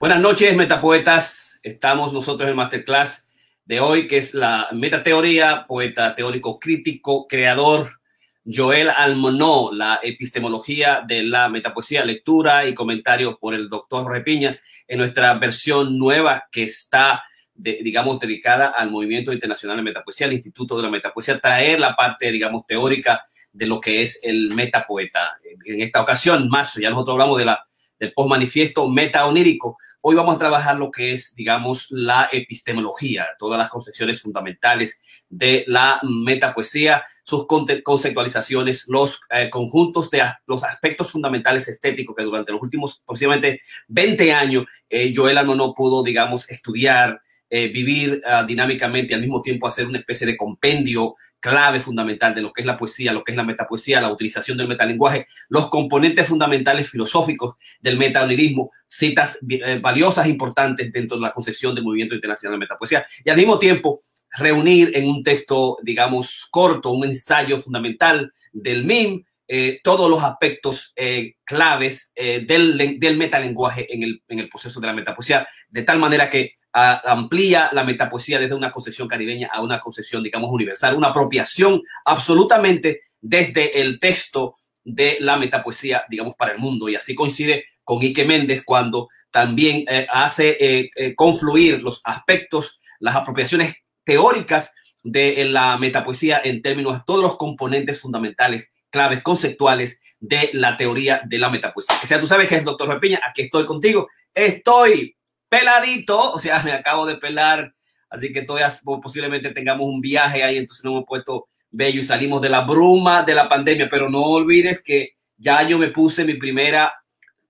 Buenas noches, metapoetas. Estamos nosotros en el masterclass de hoy, que es la metateoría, poeta teórico crítico, creador Joel Almonó, la epistemología de la metapoesía, lectura y comentario por el doctor Jorge Piñas en nuestra versión nueva que está, digamos, dedicada al movimiento internacional de metapoesía, al Instituto de la Metapoesía, traer la parte, digamos, teórica de lo que es el metapoeta. En esta ocasión, marzo, ya nosotros hablamos de la del postmanifiesto meta-onírico. Hoy vamos a trabajar lo que es, digamos, la epistemología, todas las concepciones fundamentales de la metapoesía, sus conceptualizaciones, los eh, conjuntos de los aspectos fundamentales estéticos que durante los últimos aproximadamente 20 años eh, Joel no pudo, digamos, estudiar, eh, vivir ah, dinámicamente y al mismo tiempo hacer una especie de compendio clave fundamental de lo que es la poesía, lo que es la metapoesía, la utilización del metalenguaje, los componentes fundamentales filosóficos del metaonirismo, citas eh, valiosas importantes dentro de la concepción del movimiento internacional de metapoesía y al mismo tiempo reunir en un texto, digamos, corto, un ensayo fundamental del MIM, eh, todos los aspectos eh, claves del, del metalenguaje en el, en el proceso de la metapoesía, de tal manera que amplía la metapoesía desde una concepción caribeña a una concepción, digamos, universal, una apropiación absolutamente desde el texto de la metapoesía, digamos, para el mundo. Y así coincide con Ike Méndez cuando también eh, hace eh, eh, confluir los aspectos, las apropiaciones teóricas de la metapoesía en términos de todos los componentes fundamentales, claves conceptuales de la teoría de la metapoesía. Que sea, tú sabes que es doctor Repiña, aquí estoy contigo, estoy peladito, o sea, me acabo de pelar, así que todavía posiblemente tengamos un viaje ahí, entonces no hemos puesto bello y salimos de la bruma de la pandemia, pero no olvides que ya yo me puse mi primera,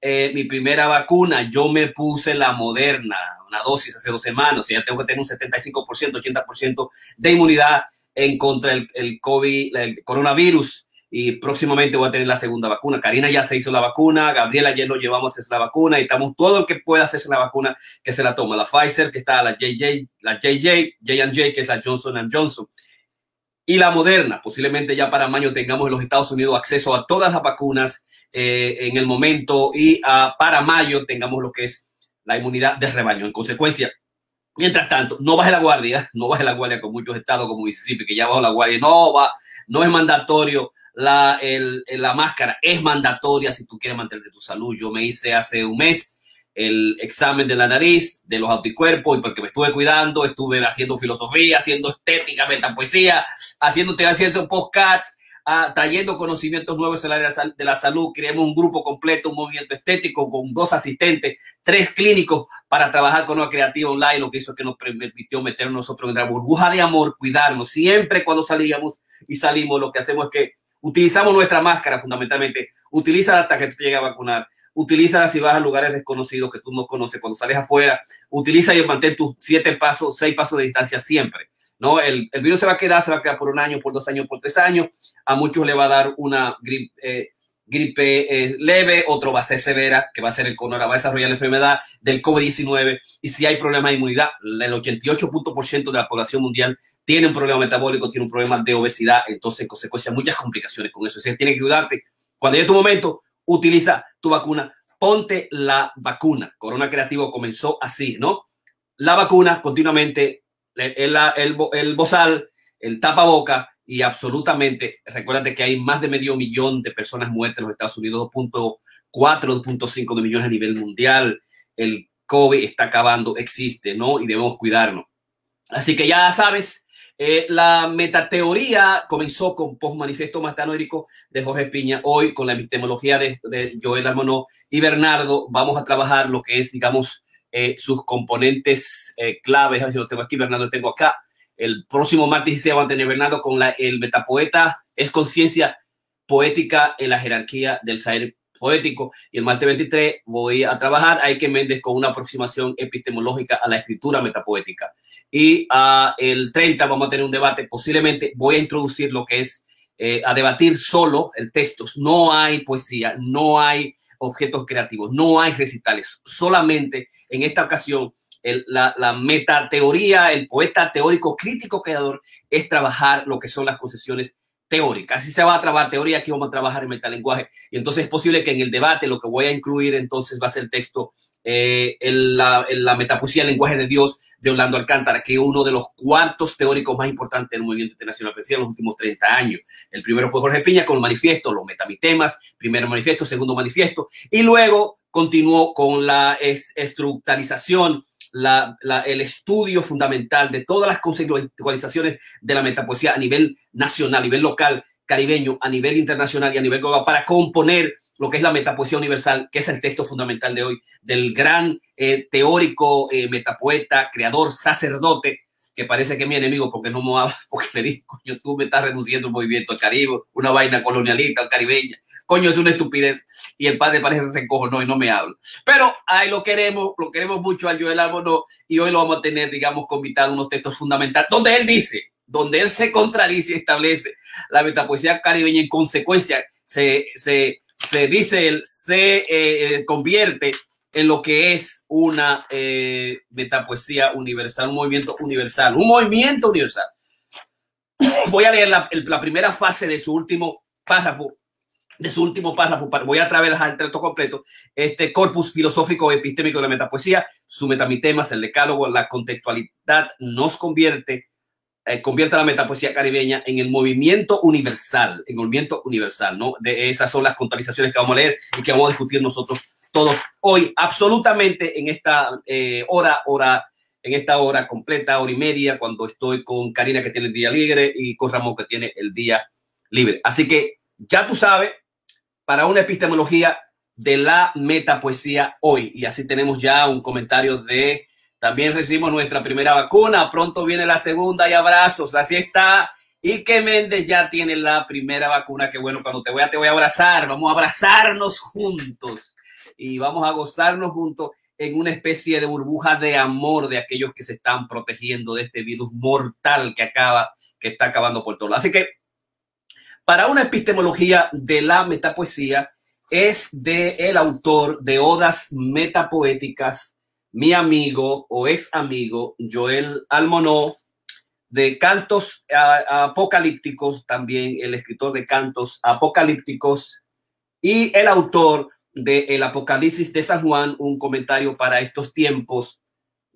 eh, mi primera vacuna, yo me puse la moderna, una dosis hace dos semanas, o sea, ya tengo que tener un 75%, 80% de inmunidad en contra del el COVID, el coronavirus y próximamente voy a tener la segunda vacuna. Karina ya se hizo la vacuna, Gabriela ayer lo llevamos a hacer la vacuna y estamos todo el que pueda hacerse la vacuna que se la toma. La Pfizer, que está la JJ, la JJ, J&J, que es la Johnson Johnson. Y la Moderna, posiblemente ya para mayo tengamos en los Estados Unidos acceso a todas las vacunas eh, en el momento y para mayo tengamos lo que es la inmunidad de rebaño. En consecuencia, mientras tanto, no baje la guardia, no baje la guardia con muchos estados como Mississippi, que ya bajó la guardia, no va, no es mandatorio la, el, la máscara es mandatoria si tú quieres mantener tu salud. Yo me hice hace un mes el examen de la nariz, de los anticuerpos, y porque me estuve cuidando, estuve haciendo filosofía, haciendo estética, metapoesía, haciendo haciendo podcasts, ah, trayendo conocimientos nuevos en el área de la salud. Creamos un grupo completo, un movimiento estético con dos asistentes, tres clínicos para trabajar con una creativa online, lo que hizo que nos permitió meternos nosotros en la burbuja de amor, cuidarnos. Siempre cuando salíamos y salimos, lo que hacemos es que Utilizamos nuestra máscara fundamentalmente. Utiliza hasta que te llegue a vacunar. Utiliza si vas a lugares desconocidos que tú no conoces. Cuando sales afuera, utiliza y mantén tus siete pasos, seis pasos de distancia siempre. ¿no? El, el, virus se va a quedar, se va a quedar por un año, por dos años, por tres años. A muchos le va a dar una gripe, eh, gripe eh, leve, otro va a ser severa, que va a ser el coronavirus, va a desarrollar la enfermedad del COVID-19. Y si hay problema de inmunidad, el 88% de la población mundial tiene un problema metabólico, tiene un problema de obesidad, entonces en consecuencia muchas complicaciones con eso. O sea, tiene que ayudarte. Cuando llegue tu momento, utiliza tu vacuna, ponte la vacuna. Corona Creativo comenzó así, ¿no? La vacuna continuamente, el, el, el bozal, el tapaboca y absolutamente, recuérdate que hay más de medio millón de personas muertas en los Estados Unidos, 2.4, 2.5 de millones a nivel mundial. El COVID está acabando, existe, ¿no? Y debemos cuidarnos. Así que ya sabes, eh, la metateoría comenzó con Post-Manifiesto de Jorge Piña. Hoy, con la epistemología de, Joel Armonó y Bernardo, vamos a trabajar lo que es, digamos, eh, sus componentes eh, claves. A ver si lo tengo aquí, Bernardo, lo tengo acá. El próximo martes se va a tener Bernardo con la, el metapoeta. Es conciencia poética en la jerarquía del saber poético. Y el martes 23 voy a trabajar a Ike Méndez con una aproximación epistemológica a la escritura metapoética. Y uh, el 30 vamos a tener un debate, posiblemente voy a introducir lo que es eh, a debatir solo el texto. No hay poesía, no hay objetos creativos, no hay recitales. Solamente en esta ocasión la, la metateoría, el poeta teórico crítico creador es trabajar lo que son las concesiones teórica. Así se va a trabajar teoría, aquí vamos a trabajar en metalenguaje. Y entonces es posible que en el debate lo que voy a incluir entonces va a ser el texto, eh, en la, en la metapoesía, el lenguaje de Dios de Orlando Alcántara, que es uno de los cuartos teóricos más importantes del movimiento internacional en los últimos 30 años. El primero fue Jorge Piña con el manifiesto, los metamitemas, primero manifiesto, segundo manifiesto, y luego continuó con la estructuralización la, el estudio fundamental de todas las conceptualizaciones de la metapoesía a nivel nacional, a nivel local, caribeño, a nivel internacional y a nivel global para componer lo que es la metapoesía universal, que es el texto fundamental de hoy, del gran eh, teórico, eh, metapoeta, creador, sacerdote, que parece que es mi enemigo porque no me porque le digo, coño, tú me estás reduciendo un movimiento al Caribe, una vaina colonialista, caribeña, coño, es una estupidez. Y el padre parece que se encojonó y no me habla. Pero ahí lo queremos, lo queremos mucho a Joel Álvaro y hoy lo vamos a tener, digamos, convitado unos textos fundamentales, donde él dice, donde él se contradice y establece la metapoesía caribeña en consecuencia, se, se, se dice, él se eh, convierte en lo que es una eh, metapoesía universal, un movimiento universal, un movimiento universal. Voy a leer la, la primera fase de su último párrafo de su último párrafo, voy a trabajar el texto completo, este corpus filosófico epistémico de la metapoesía, su metamitemas, el decálogo, la contextualidad nos convierte, eh, convierte a la metapoesía caribeña en el movimiento universal, en movimiento universal, ¿no? De esas son las contextualizaciones que vamos a leer y que vamos a discutir nosotros todos hoy, absolutamente en esta eh, hora, hora, en esta hora completa, hora y media, cuando estoy con Karina que tiene el día libre y con Ramón que tiene el día libre. Así que ya tú sabes, para una epistemología de la metapoesía hoy. Y así tenemos ya un comentario de, también recibimos nuestra primera vacuna, pronto viene la segunda y abrazos, así está. Y que Méndez ya tiene la primera vacuna, que bueno, cuando te voy a, te voy a abrazar, vamos a abrazarnos juntos y vamos a gozarnos juntos en una especie de burbuja de amor de aquellos que se están protegiendo de este virus mortal que acaba, que está acabando por todo. Así que para una epistemología de la metapoesía es de el autor de Odas Metapoéticas, mi amigo o es amigo Joel Almonó, de cantos apocalípticos, también el escritor de cantos apocalípticos y el autor de El Apocalipsis de San Juan, un comentario para estos tiempos,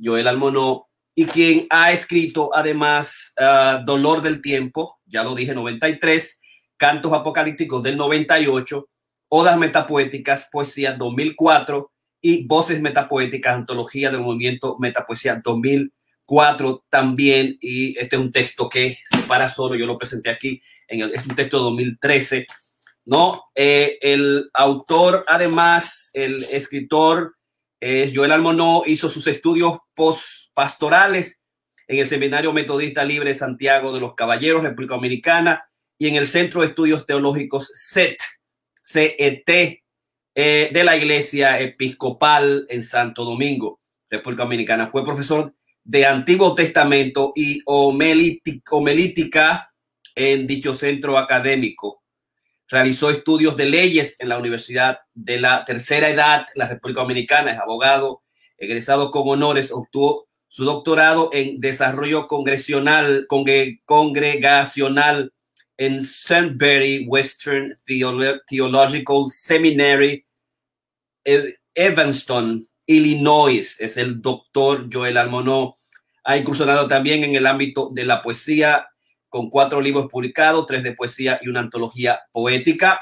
Joel Almonó, y quien ha escrito además ah, Dolor del Tiempo, ya lo dije, 93, Cantos Apocalípticos del 98, Odas Metapoéticas, Poesía 2004 y Voces Metapoéticas, Antología del Movimiento Metapoesía 2004 también. Y este es un texto que se para solo, yo lo presenté aquí, en el, es un texto de 2013. ¿No? Eh, el autor, además, el escritor es Joel Almonó, hizo sus estudios post-pastorales en el Seminario Metodista Libre Santiago de los Caballeros, República Dominicana, y en el Centro de Estudios Teológicos CET, CET, eh, de la Iglesia Episcopal en Santo Domingo, República Dominicana. Fue profesor de Antiguo Testamento y homilítica en dicho centro académico. Realizó estudios de leyes en la Universidad de la Tercera Edad, la República Dominicana, es abogado, egresado con honores, obtuvo su doctorado en desarrollo congregacional en Sunbury Western Theological Seminary, Evanston, Illinois. Es el doctor Joel Almonó. Ha incursionado también en el ámbito de la poesía con cuatro libros publicados, tres de poesía y una antología poética.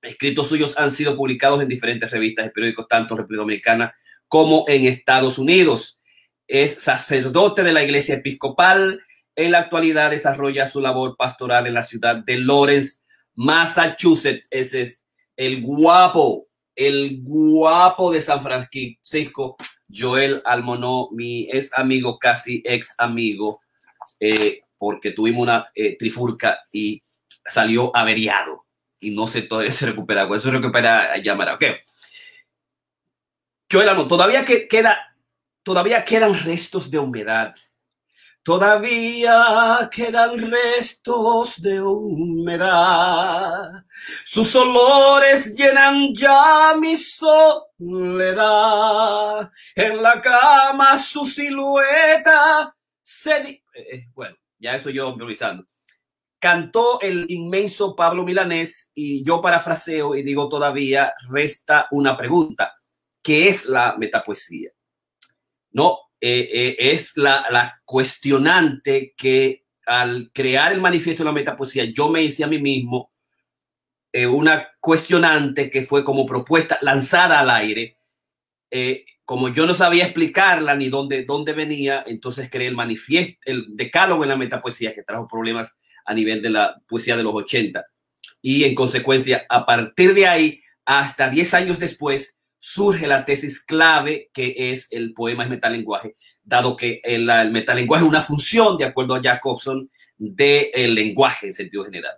Escritos suyos han sido publicados en diferentes revistas y periódicos, tanto en República Dominicana como en Estados Unidos. Es sacerdote de la Iglesia Episcopal, en la actualidad desarrolla su labor pastoral en la ciudad de Lawrence, Massachusetts. Ese es el guapo, el guapo de San Francisco, Joel Almonó, mi ex amigo, casi ex amigo, eh, porque tuvimos una eh, trifurca y salió averiado y no sé todavía se recupera. Con eso recupera llamar. Ok. Joel Almonó, todavía que queda, todavía quedan restos de humedad Todavía quedan restos de humedad. Sus olores llenan ya mi soledad. En la cama su silueta se... Eh, eh, bueno, ya eso yo improvisando. cantó el inmenso Pablo Milanés y yo parafraseo y digo todavía, resta una pregunta. ¿Qué es la metapoesía? No, eh, eh, es la, cuestionante que al crear el manifiesto de la metapoesía, yo me hice a mí mismo eh, una cuestionante que fue como propuesta lanzada al aire. Como yo no sabía explicarla ni dónde, dónde venía, entonces creé el manifiesto, el decálogo en la metapoesía que trajo problemas a nivel de la poesía de los 80. Y en consecuencia, a partir de ahí, hasta 10 años después, surge la tesis clave que es el poema es metalenguaje, dado que el, el metalenguaje es una función, de acuerdo a Jacobson, del lenguaje en sentido general.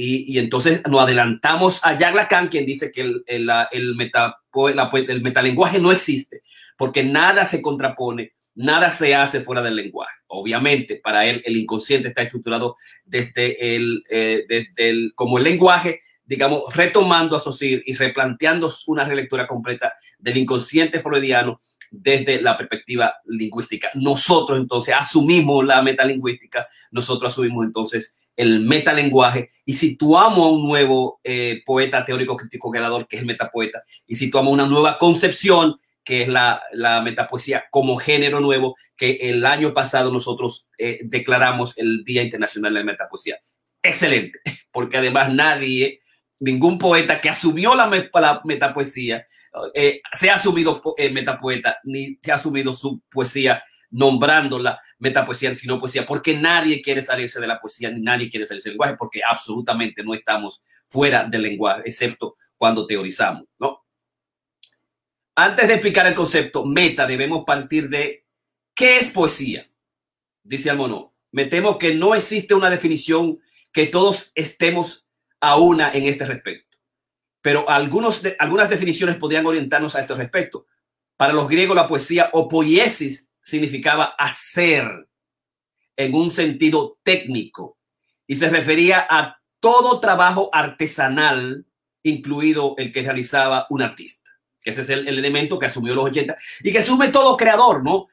Y, entonces nos adelantamos a Jacques Lacan, quien dice que el, el, el, meta, el metalenguaje no existe, porque nada se contrapone, nada se hace fuera del lenguaje. Obviamente, para él el inconsciente está estructurado desde el, eh, desde el como el lenguaje, digamos, retomando a Saussure y replanteando una relectura completa del inconsciente freudiano desde la perspectiva lingüística. Nosotros entonces asumimos la metalingüística, nosotros asumimos entonces el metalenguaje y situamos a un nuevo eh, poeta teórico crítico creador que es el metapoeta y situamos una nueva concepción que es la, la metapoesía como género nuevo que el año pasado nosotros eh, declaramos el Día Internacional de la Metapoesía. Excelente, porque además nadie ningún poeta que asumió la, la metapoesía eh, se ha asumido eh, metapoeta, ni se ha asumido su poesía nombrándola metapoesía, sino poesía, porque nadie quiere salirse de la poesía, ni nadie quiere salirse del lenguaje, porque absolutamente no estamos fuera del lenguaje, excepto cuando teorizamos, ¿no? Antes de explicar el concepto meta, debemos partir de qué es poesía, dice Almonó. Me temo que no existe una definición que todos estemos a una en este respecto. Pero algunos algunas definiciones podrían orientarnos a este respecto. Para los griegos la poesía o poiesis significaba hacer en un sentido técnico y se refería a todo trabajo artesanal, incluido el que realizaba un artista. Ese es el, el elemento que asumió los 80 y que asume todo creador, ¿no?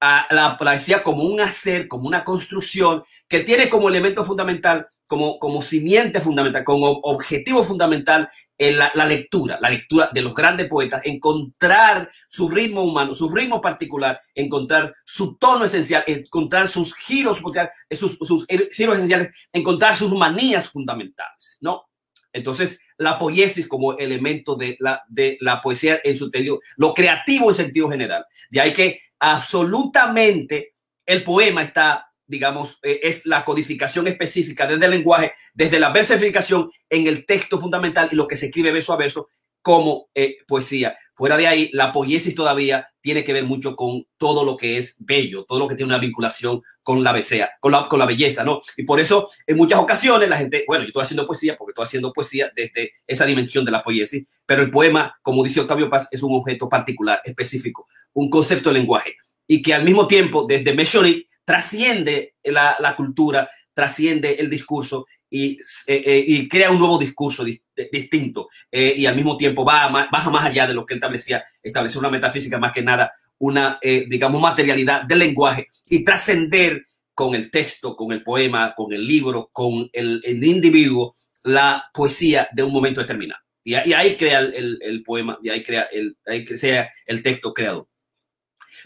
A la poesía como un hacer, como una construcción que tiene como elemento fundamental como, como simiente fundamental, como objetivo fundamental en la, lectura, la lectura de los grandes poetas, encontrar su ritmo humano, su ritmo particular, encontrar su tono esencial, encontrar sus giros, sus, sus giros esenciales, encontrar sus manías fundamentales, ¿no? Entonces, la poiesis como elemento de la, de la poesía en su sentido, lo creativo en sentido general. De ahí que absolutamente el poema está digamos, eh, es la codificación específica desde el lenguaje, desde la versificación en el texto fundamental y lo que se escribe verso a verso como eh, poesía. Fuera de ahí, la poiesis todavía tiene que ver mucho con todo lo que es bello, todo lo que tiene una vinculación con la, besea, con la, con la belleza, ¿no? Y por eso, en muchas ocasiones, la gente, bueno, yo estoy haciendo poesía porque estoy haciendo poesía desde esa dimensión de la poiesis, pero el poema, como dice Octavio Paz, es un objeto particular, específico, un concepto de lenguaje, y que al mismo tiempo, desde Meshonic, trasciende la, la cultura, trasciende el discurso y, eh, eh, y, crea un nuevo discurso di distinto eh, y al mismo tiempo va más, baja más allá de lo que establecía, establecer una metafísica más que nada, una, eh, digamos, materialidad del lenguaje y trascender con el texto, con el poema, con el libro, con el, el individuo, la poesía de un momento determinado. Y, ahí crea el, el, el, poema, y ahí crea el, ahí sea el texto creado.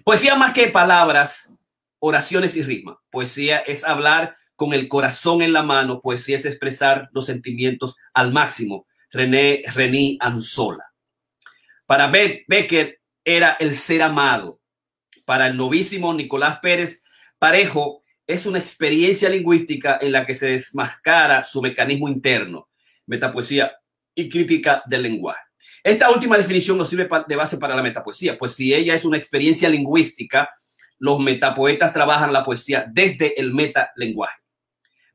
Poesía más que palabras, oraciones y rima. Poesía es hablar con el corazón en la mano, poesía es expresar los sentimientos al máximo. René Rení Anzola. Para Becker era el ser amado. Para el novísimo Nicolás Pérez Parejo es una experiencia lingüística en la que se desmascara su mecanismo interno, metapoesía y crítica del lenguaje. Esta última definición nos sirve de base para la metapoesía, pues si ella es una experiencia lingüística, los metapoetas trabajan la poesía desde el metalenguaje.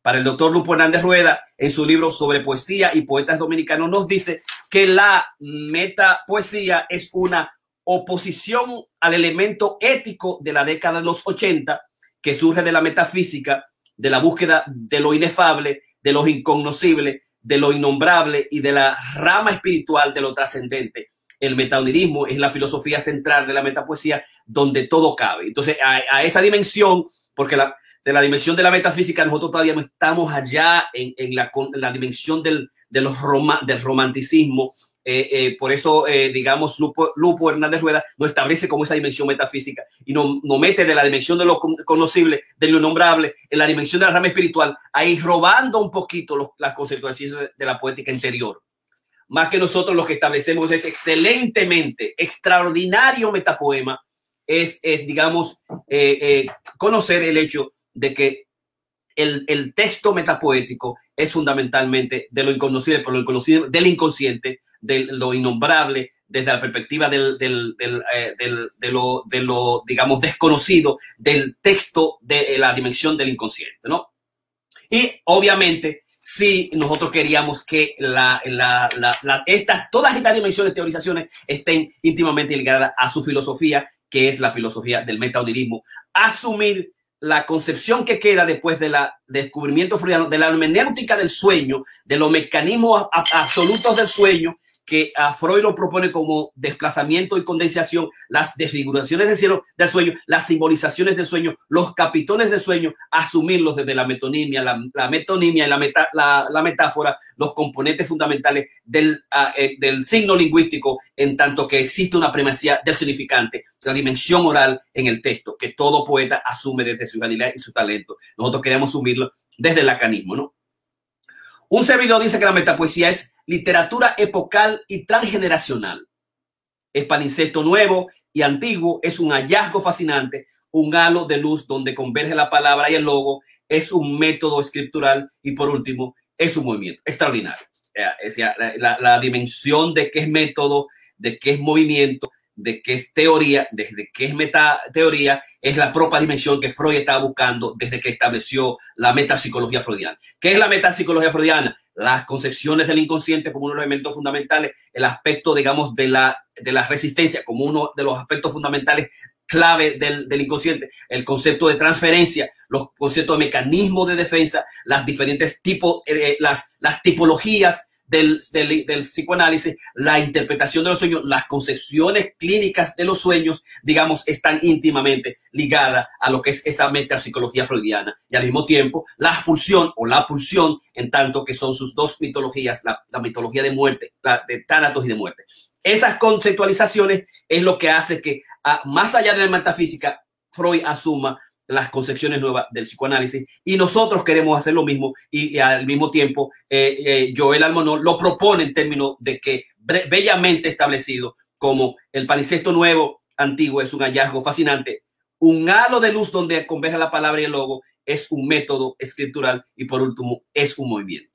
Para el doctor Lupo Hernández Rueda, en su libro sobre poesía y poetas dominicanos, nos dice que la metapoesía es una oposición al elemento ético de la década de los 80 que surge de la metafísica, de la búsqueda de lo inefable, de lo incognoscible, de lo innombrable y de la rama espiritual de lo trascendente el metaonirismo es la filosofía central de la metapoesía donde todo cabe. Entonces, a, a esa dimensión, porque la, de la dimensión de la metafísica, nosotros todavía no estamos allá en, en, la, la, dimensión del, de los del romanticismo. Eh, eh, por eso, eh, digamos, Lupo, Lupo, Hernández Rueda lo establece como esa dimensión metafísica y nos no mete de la dimensión de lo conocible, de lo nombrable, en la dimensión de la rama espiritual, ahí robando un poquito los, las conceptualizaciones de la poética interior. Más que nosotros los que establecemos es excelentemente, extraordinario metapoema, es, digamos, conocer el hecho de que el, el, texto metapoético es fundamentalmente de lo inconocible, por lo inconocible, del inconsciente, de lo innombrable, desde la perspectiva del, del, del, eh, de, lo, de lo, digamos, desconocido, del texto de la dimensión del inconsciente, ¿no? Y obviamente, si nosotros queríamos que la, la, estas, todas estas dimensiones, teorizaciones estén íntimamente ligadas a su filosofía, que es la filosofía del metaudismo, asumir la concepción que queda después del descubrimiento freudiano de la hermenéutica del sueño, de los mecanismos absolutos del sueño, que a Freud lo propone como desplazamiento y condensación, las desfiguraciones del cielo del sueño, las simbolizaciones del sueño, los capitones del sueño, asumirlos desde la metonimia, la, metonimia y la, la, metáfora, los componentes fundamentales del, ah, eh, del signo lingüístico, en tanto que existe una primacía del significante, la dimensión oral en el texto, que todo poeta asume desde su humanidad y su talento. Nosotros queremos asumirlo desde el lacanismo, ¿no? Un servidor dice que la metapoesía es literatura epocal y transgeneracional. Es palincesto nuevo y antiguo, es un hallazgo fascinante, un halo de luz donde converge la palabra y el logo, es un método escritural y por último, es un movimiento extraordinario. Es la, la dimensión de qué es método, de qué es movimiento, de qué es teoría, desde qué es meta teoría, es la propia dimensión que Freud estaba buscando desde que estableció la metapsicología freudiana. ¿Qué es la metapsicología freudiana? Las concepciones del inconsciente como uno de los elementos fundamentales, el aspecto, digamos, de la, de la resistencia como uno de los aspectos fundamentales clave del, del, inconsciente, el concepto de transferencia, los conceptos de mecanismo de defensa, las diferentes tipos, eh, las, las tipologías del, del, psicoanálisis, la interpretación de los sueños, las concepciones clínicas de los sueños, digamos, están íntimamente ligadas a lo que es esa metapsicología freudiana. Y al mismo tiempo, la pulsión o la pulsión, en tanto que son sus dos mitologías, la, mitología de muerte, la de tánatos y de muerte. Esas conceptualizaciones es lo que hace que, más allá de la metafísica, Freud asuma las concepciones nuevas del psicoanálisis y nosotros queremos hacer lo mismo y, al mismo tiempo eh, eh, Joel Almonó lo propone en términos de que bellamente establecido como el palicesto nuevo antiguo es un hallazgo fascinante, un halo de luz donde converge la palabra y el logo es un método escritural y por último es un movimiento.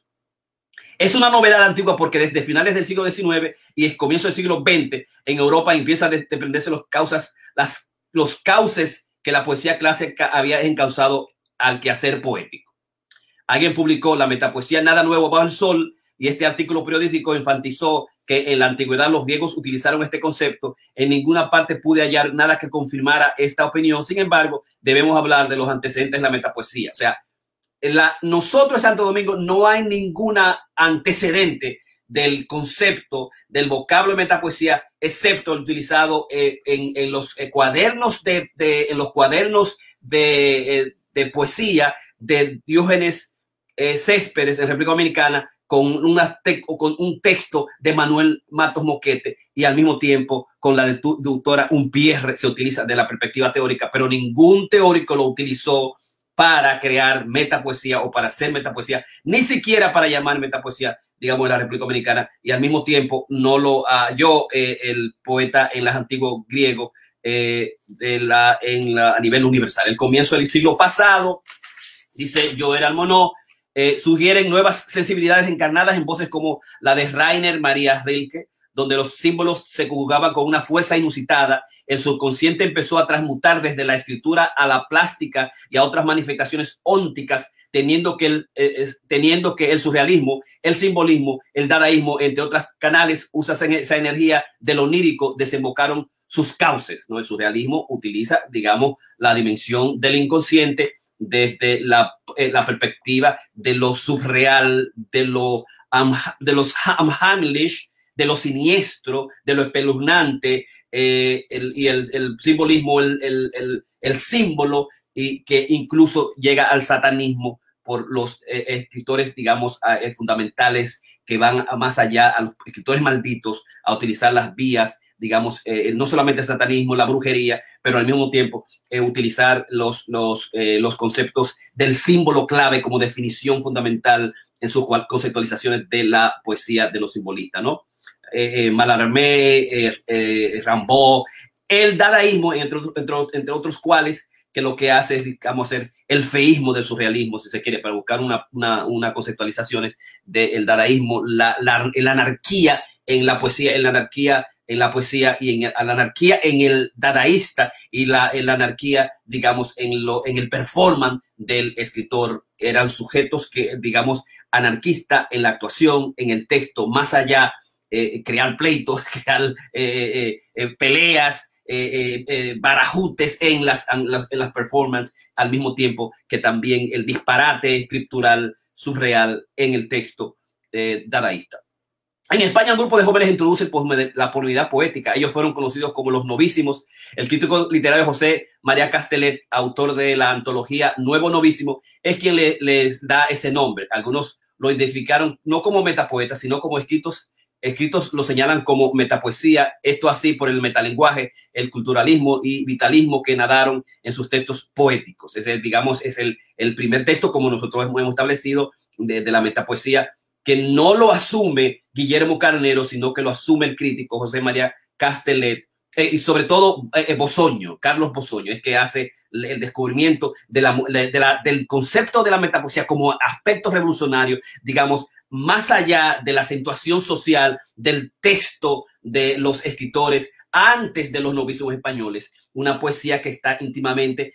Es una novedad antigua porque desde finales del siglo XIX y el comienzo del siglo XX en Europa empiezan a desprenderse los causas, las, los cauces que la poesía clásica había encauzado al quehacer poético. Alguien publicó la metapoesía Nada Nuevo bajo el Sol y este artículo periodístico enfatizó que en la antigüedad los griegos utilizaron este concepto. En ninguna parte pude hallar nada que confirmara esta opinión. Sin embargo, debemos hablar de los antecedentes de la metapoesía. O sea, la, nosotros en Santo Domingo no hay ninguna antecedente del concepto del vocablo de metapoesía, excepto el utilizado eh, en, los eh, cuadernos de, en los cuadernos de, eh, de, poesía de Diógenes Céspedes en República Dominicana con, una con un texto de Manuel Matos Moquete y al mismo tiempo con la de tu, doctora Umpierre se utiliza de la perspectiva teórica, pero ningún teórico lo utilizó para crear metapoesía o para hacer metapoesía, ni siquiera para llamar metapoesía, digamos, en la República Dominicana, y al mismo tiempo no lo yo, eh, el poeta en las antiguos griegos, eh, de la, en la, a nivel universal. El comienzo del siglo pasado, dice Joel Almonó, eh, sugieren nuevas sensibilidades encarnadas en voces como la de Rainer María Rilke, donde los símbolos se conjugaban con una fuerza inusitada, el subconsciente empezó a transmutar desde la escritura a la plástica y a otras manifestaciones ónticas, teniendo que el, eh, teniendo que el surrealismo, el simbolismo, el dadaísmo, entre otros canales, usan esa energía de lo onírico, desembocaron sus cauces. ¿no? El surrealismo utiliza, digamos, la dimensión del inconsciente desde la, eh, la perspectiva de lo subreal, de lo de los hamhamlish, de lo siniestro, de lo espeluznante eh, y el, simbolismo, el, símbolo y que incluso llega al satanismo por los eh, escritores, digamos, eh, fundamentales que van más allá, a los escritores malditos, a utilizar las vías digamos, no solamente el satanismo, la brujería, pero al mismo tiempo utilizar los, los, los conceptos del símbolo clave como definición fundamental en sus conceptualizaciones de la poesía de los simbolistas, ¿no? Eh, eh Malarmé, eh, eh, Rambaud, el dadaísmo, entre, entre, otros cuales, que lo que hace es, digamos, hacer el feísmo del surrealismo, si se quiere, para buscar una, una, una del dadaísmo, la, la, anarquía en la poesía, en la anarquía en la poesía y en la anarquía en el dadaísta y la, en la anarquía, digamos, en, lo, en el performance del escritor. Eran sujetos que, digamos, anarquista en la actuación, en el texto, más allá, eh, crear pleitos, crear eh, eh, peleas, barajutes en las, en las, en las performances, al mismo tiempo que también el disparate escritural surreal en el texto dadaísta. En España, un grupo de jóvenes introduce la polinidad poética. Ellos fueron conocidos como los novísimos. El crítico literario José María Castellet, autor de la antología Nuevo Novísimo, es quien les da ese nombre. Algunos lo identificaron no como metapoetas, sino como escritos. Escritos lo señalan como metapoesía, esto así por el metalenguaje, el culturalismo y vitalismo que nadaron en sus textos poéticos. Ese, digamos, es el, el primer texto, como nosotros hemos establecido, de, de la metapoesía que no lo asume Guillermo Carnero, sino que lo asume el crítico José María Castellet eh, y sobre todo eh, eh, Bosoño, Carlos Bosoño, es que hace el descubrimiento de la, del concepto de la metapoesía como aspecto revolucionario, digamos, más allá de la acentuación social del texto de los escritores antes de los novicios españoles, una poesía que está íntimamente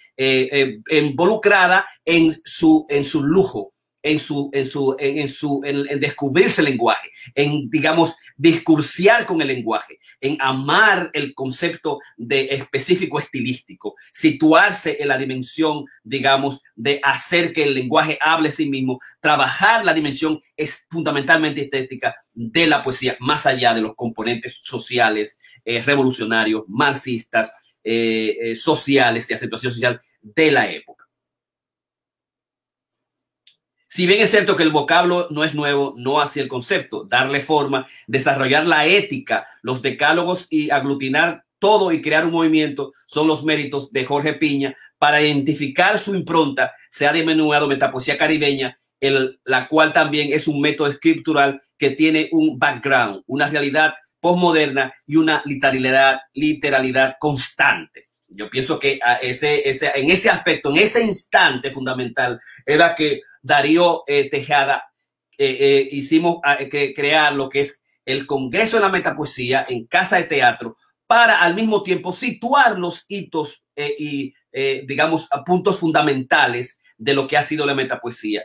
involucrada en su, en su lujo, en su, en su, en, su, en, descubrirse el lenguaje, en, digamos, discursiar con el lenguaje, en amar el concepto de específico estilístico, situarse en la dimensión, digamos, de hacer que el lenguaje hable sí mismo, trabajar la dimensión es fundamentalmente estética de la poesía, más allá de los componentes sociales, eh, revolucionarios, marxistas, eh, eh, sociales, de aceptación social de la época. Si bien es cierto que el vocablo no es nuevo, no así el concepto, darle forma, desarrollar la ética, los decálogos y aglutinar todo y crear un movimiento son los méritos de Jorge Piña para identificar su impronta, se ha denominado metapoesía caribeña, la cual también es un método escritural que tiene un background, una realidad postmoderna y una literalidad, literalidad constante. Yo pienso que en ese aspecto, en ese instante fundamental, era que Darío eh, Tejada eh, eh, hicimos ah, crear lo que es el Congreso de la Metapoesía en Casa de Teatro para al mismo tiempo situar los hitos y, digamos, puntos fundamentales de lo que ha sido la metapoesía.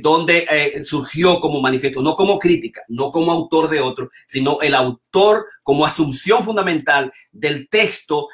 donde surgió como manifiesto, no como crítica, no como autor de otro, sino el autor como asunción fundamental del texto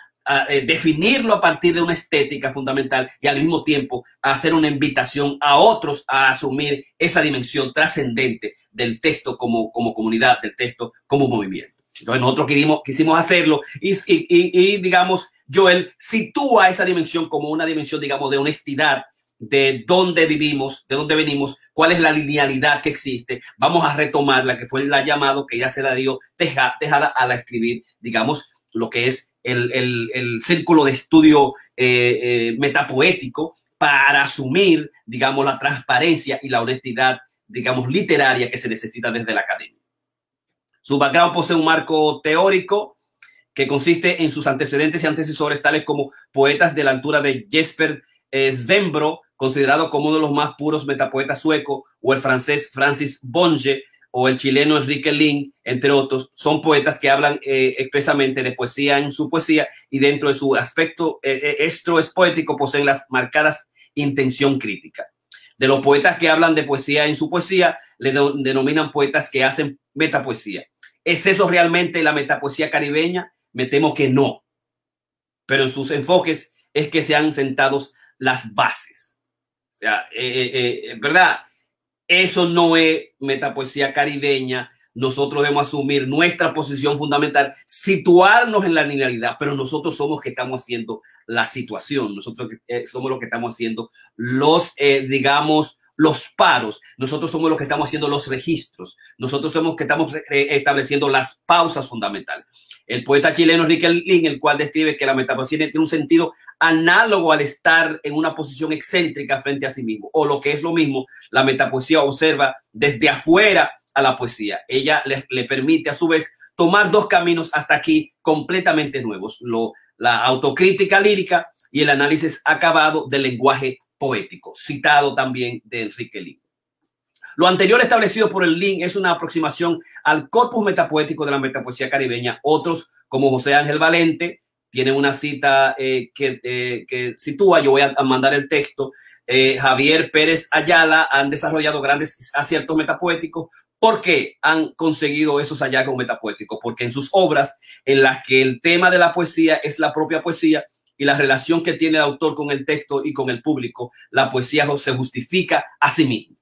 eh, definirlo a partir de una estética fundamental y al mismo tiempo hacer una invitación a otros a asumir esa dimensión trascendente del texto como, como comunidad, del texto como movimiento. Entonces nosotros quisimos, quisimos hacerlo y, y, y, digamos, Joel sitúa esa dimensión como una dimensión, digamos, de honestidad, de dónde vivimos, de dónde venimos, cuál es la linealidad que existe. Vamos a retomar la que fue la llamado que ya se la dio Tejada a la escribir, digamos, lo que es el, círculo de estudio eh, eh, metapoético para asumir, digamos, la transparencia y la honestidad, digamos, literaria que se necesita desde la academia. Su background posee un marco teórico que consiste en sus antecedentes y antecesores, tales como poetas de la altura de Jesper eh, Svenbro, considerado como uno de los más puros metapoetas suecos, o el francés Francis Bonge, o el chileno Enrique Lin, entre otros, son poetas que hablan eh, expresamente de poesía en su poesía y dentro de su aspecto eh, eh es poético poseen las marcadas intención crítica. De los poetas que hablan de poesía en su poesía, le denominan poetas que hacen metapoesía. ¿Es eso realmente la metapoesía caribeña? Me temo que no. Pero en sus enfoques es que se han sentado las bases. O sea, eh, ¿verdad? Eso no es metapoesía caribeña, nosotros debemos asumir nuestra posición fundamental, situarnos en la linealidad, pero nosotros somos que estamos haciendo la situación, nosotros eh, somos los que estamos haciendo los, eh, digamos, los paros, nosotros somos los que estamos haciendo los registros, nosotros somos que estamos estableciendo las pausas fundamentales. El poeta chileno Enrique Lin, el cual describe que la metapoesía tiene un sentido análogo al estar en una posición excéntrica frente a sí mismo, o lo que es lo mismo, la metapoesía observa desde afuera a la poesía. Ella le, permite a su vez tomar dos caminos hasta aquí completamente nuevos, lo, la autocrítica lírica y el análisis acabado del lenguaje poético, citado también de Enrique Lin. Lo anterior establecido por el Lin es una aproximación al corpus metapoético de la metapoesía caribeña. Otros, como José Ángel Valente, tienen una cita eh, que, eh, que, sitúa, yo voy a, mandar el texto, eh, Javier Pérez Ayala han desarrollado grandes aciertos metapoéticos. ¿Por qué han conseguido esos hallazgos metapoéticos? Porque en sus obras, en las que el tema de la poesía es la propia poesía, y la relación que tiene el autor con el texto y con el público, la poesía se justifica a sí mismo.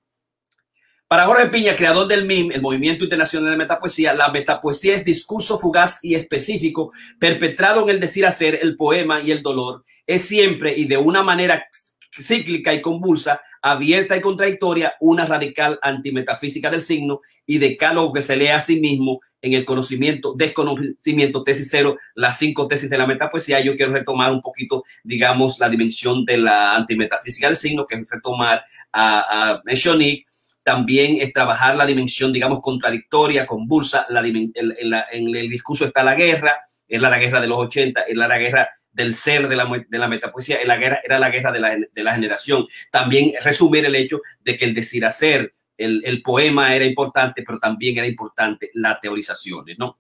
Para Jorge Piña, creador del MIM, el Movimiento Internacional de Metapoesía, la metapoesía es discurso fugaz y específico, perpetrado en el decir hacer, el poema y el dolor. Es siempre y de una manera cíclica y convulsa, abierta y contradictoria, una radical antimetafísica del signo y decálogo que se lee a sí mismo en el conocimiento, desconocimiento, tesis cero, las cinco tesis de la metapoesía. Yo quiero retomar un poquito, digamos, la dimensión de la antimetafísica del signo, que es retomar a, a también es trabajar la dimensión, digamos, contradictoria, convulsa. La, en, el discurso está la guerra, es la, guerra de los 80, es la, guerra del ser de la, de la metapoesía, la guerra, era la guerra de la, de la generación. También resumir el hecho de que el decir hacer, el, el poema era importante, pero también era importante la teorizaciones, ¿no?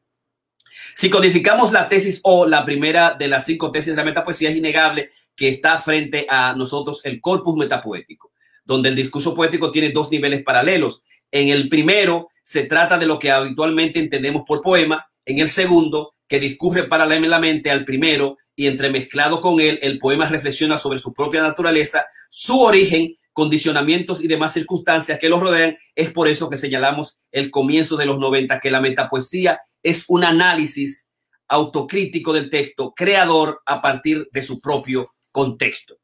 Si codificamos la tesis o la primera de las cinco tesis de la metapoesía, es innegable que está frente a nosotros el corpus metapoético, donde el discurso poético tiene dos niveles paralelos. En el primero se trata de lo que habitualmente entendemos por poema, en el segundo, que discurre paralelamente al primero, y entremezclado con él, el poema reflexiona sobre su propia naturaleza, su origen, condicionamientos y demás circunstancias que los rodean. Es por eso que señalamos el comienzo de los 90, que la metapoesía es un análisis autocrítico del texto, creador a partir de su propio contexto.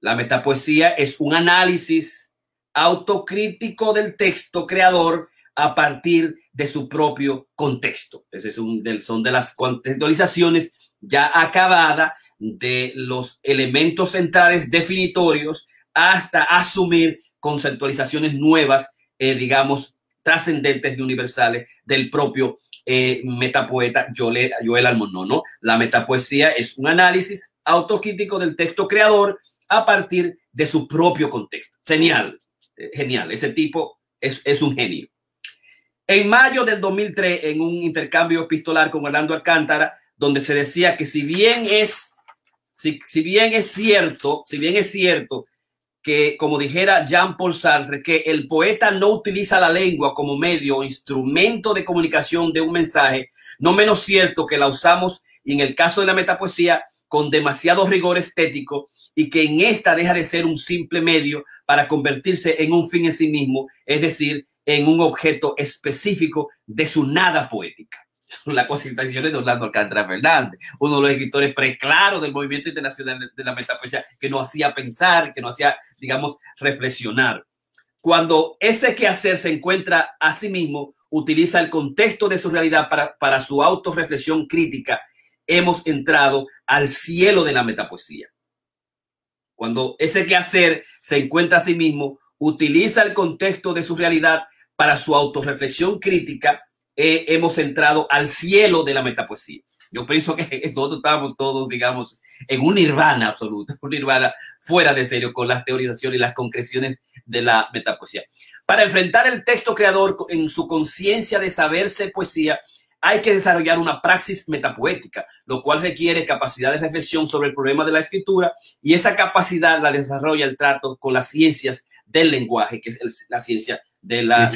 La metapoesía es un análisis autocrítico del texto creador a partir de su propio contexto. Ese es un son de las contextualizaciones ya acabada de los elementos centrales definitorios hasta asumir conceptualizaciones nuevas, eh, digamos, trascendentes y universales del propio eh, metapoeta Joel, Joel ¿no? La metapoesía es un análisis autocrítico del texto creador a partir de su propio contexto. Genial, eh, genial. Ese tipo es, es un genio. En mayo del 2003, en un intercambio epistolar con Orlando Alcántara, donde se decía que si bien es, si, si bien es cierto, si bien es cierto que, como dijera Jean-Paul Sartre, que el poeta no utiliza la lengua como medio o instrumento de comunicación de un mensaje, no menos cierto que la usamos, y en el caso de la metapoesía, con demasiado rigor estético y que en esta deja de ser un simple medio para convertirse en un fin en sí mismo, es decir, en un objeto específico de su nada poética las concentraciones de Orlando Alcántara Fernández, uno de los escritores preclaros del movimiento internacional de la metapoesía, que nos hacía pensar, que nos hacía, digamos, reflexionar. Cuando ese quehacer se encuentra a sí mismo, utiliza el contexto de su realidad para, para su autorreflexión crítica, hemos entrado al cielo de la metapoesía. Cuando ese quehacer se encuentra a sí mismo, utiliza el contexto de su realidad para su autorreflexión crítica, eh, hemos entrado al cielo de la metapoesía. Yo pienso que todos estamos todos, digamos, en un nirvana absoluto, un nirvana fuera de serio con las teorizaciones y las concreciones de la metapoesía. Para enfrentar el texto creador en su conciencia de saberse poesía, hay que desarrollar una praxis metapoética, lo cual requiere capacidad de reflexión sobre el problema de la escritura y esa capacidad la desarrolla el trato con las ciencias del lenguaje, que es la ciencia de la